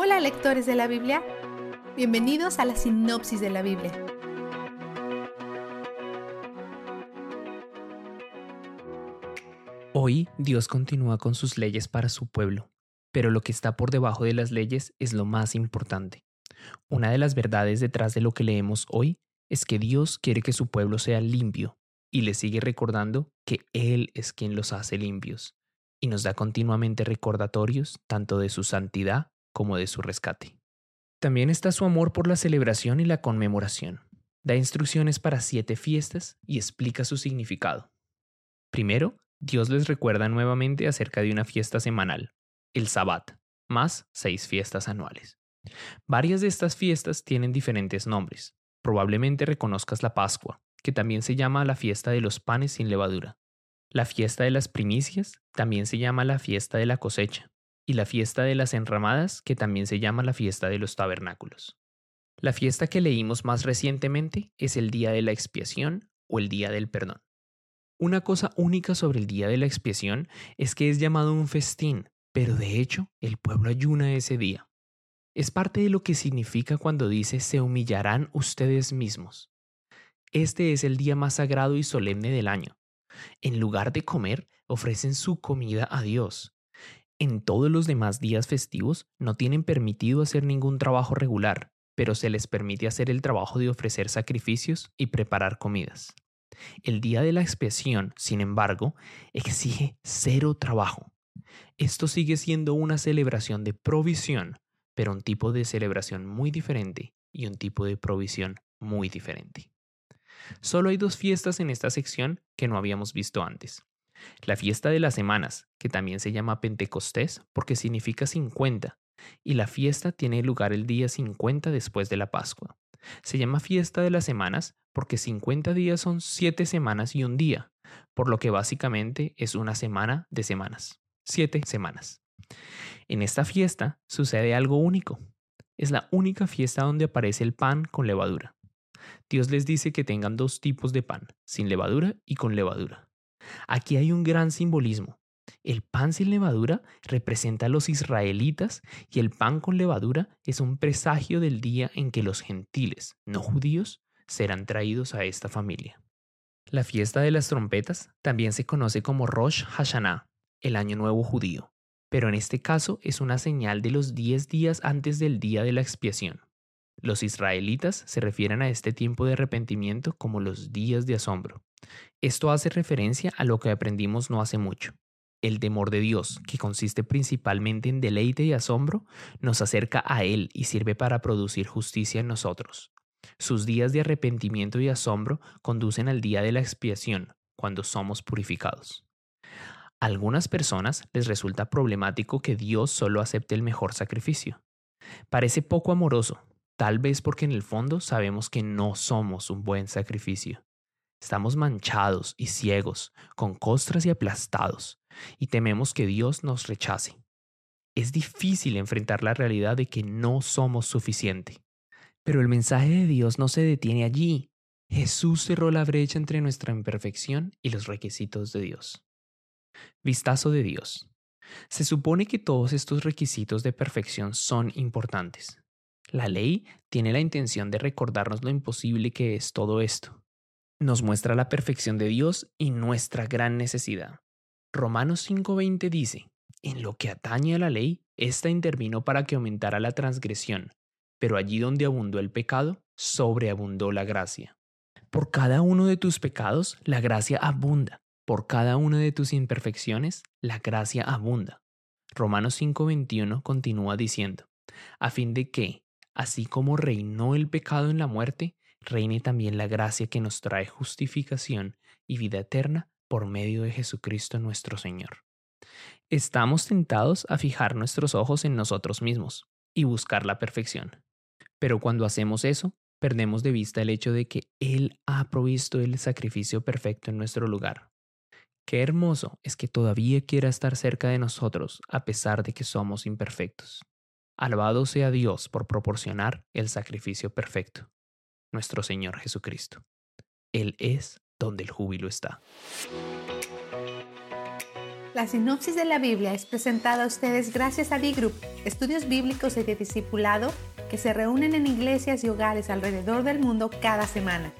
Hola lectores de la Biblia, bienvenidos a la sinopsis de la Biblia. Hoy Dios continúa con sus leyes para su pueblo, pero lo que está por debajo de las leyes es lo más importante. Una de las verdades detrás de lo que leemos hoy es que Dios quiere que su pueblo sea limpio y le sigue recordando que Él es quien los hace limpios y nos da continuamente recordatorios tanto de su santidad como de su rescate. También está su amor por la celebración y la conmemoración. Da instrucciones para siete fiestas y explica su significado. Primero, Dios les recuerda nuevamente acerca de una fiesta semanal, el Sabbat, más seis fiestas anuales. Varias de estas fiestas tienen diferentes nombres. Probablemente reconozcas la Pascua, que también se llama la fiesta de los panes sin levadura. La fiesta de las primicias también se llama la fiesta de la cosecha y la fiesta de las enramadas, que también se llama la fiesta de los tabernáculos. La fiesta que leímos más recientemente es el día de la expiación o el día del perdón. Una cosa única sobre el día de la expiación es que es llamado un festín, pero de hecho el pueblo ayuna ese día. Es parte de lo que significa cuando dice se humillarán ustedes mismos. Este es el día más sagrado y solemne del año. En lugar de comer, ofrecen su comida a Dios. En todos los demás días festivos no tienen permitido hacer ningún trabajo regular, pero se les permite hacer el trabajo de ofrecer sacrificios y preparar comidas. El día de la expiación, sin embargo, exige cero trabajo. Esto sigue siendo una celebración de provisión, pero un tipo de celebración muy diferente y un tipo de provisión muy diferente. Solo hay dos fiestas en esta sección que no habíamos visto antes. La fiesta de las semanas, que también se llama Pentecostés porque significa 50, y la fiesta tiene lugar el día 50 después de la Pascua. Se llama fiesta de las semanas porque 50 días son 7 semanas y un día, por lo que básicamente es una semana de semanas. 7 semanas. En esta fiesta sucede algo único. Es la única fiesta donde aparece el pan con levadura. Dios les dice que tengan dos tipos de pan, sin levadura y con levadura. Aquí hay un gran simbolismo. El pan sin levadura representa a los israelitas y el pan con levadura es un presagio del día en que los gentiles, no judíos, serán traídos a esta familia. La fiesta de las trompetas también se conoce como Rosh Hashanah, el año nuevo judío, pero en este caso es una señal de los diez días antes del día de la expiación. Los israelitas se refieren a este tiempo de arrepentimiento como los días de asombro. Esto hace referencia a lo que aprendimos no hace mucho. El temor de Dios, que consiste principalmente en deleite y asombro, nos acerca a Él y sirve para producir justicia en nosotros. Sus días de arrepentimiento y asombro conducen al día de la expiación, cuando somos purificados. A algunas personas les resulta problemático que Dios solo acepte el mejor sacrificio. Parece poco amoroso, tal vez porque en el fondo sabemos que no somos un buen sacrificio. Estamos manchados y ciegos, con costras y aplastados, y tememos que Dios nos rechace. Es difícil enfrentar la realidad de que no somos suficiente. Pero el mensaje de Dios no se detiene allí. Jesús cerró la brecha entre nuestra imperfección y los requisitos de Dios. Vistazo de Dios. Se supone que todos estos requisitos de perfección son importantes. La ley tiene la intención de recordarnos lo imposible que es todo esto nos muestra la perfección de Dios y nuestra gran necesidad. Romanos 5:20 dice, en lo que atañe a la ley, ésta intervino para que aumentara la transgresión, pero allí donde abundó el pecado, sobreabundó la gracia. Por cada uno de tus pecados, la gracia abunda. Por cada una de tus imperfecciones, la gracia abunda. Romanos 5:21 continúa diciendo, a fin de que, así como reinó el pecado en la muerte, reine también la gracia que nos trae justificación y vida eterna por medio de Jesucristo nuestro Señor. Estamos tentados a fijar nuestros ojos en nosotros mismos y buscar la perfección. Pero cuando hacemos eso, perdemos de vista el hecho de que Él ha provisto el sacrificio perfecto en nuestro lugar. Qué hermoso es que todavía quiera estar cerca de nosotros a pesar de que somos imperfectos. Alabado sea Dios por proporcionar el sacrificio perfecto nuestro Señor Jesucristo. Él es donde el júbilo está. La sinopsis de la Biblia es presentada a ustedes gracias a D-Group, estudios bíblicos y de discipulado que se reúnen en iglesias y hogares alrededor del mundo cada semana.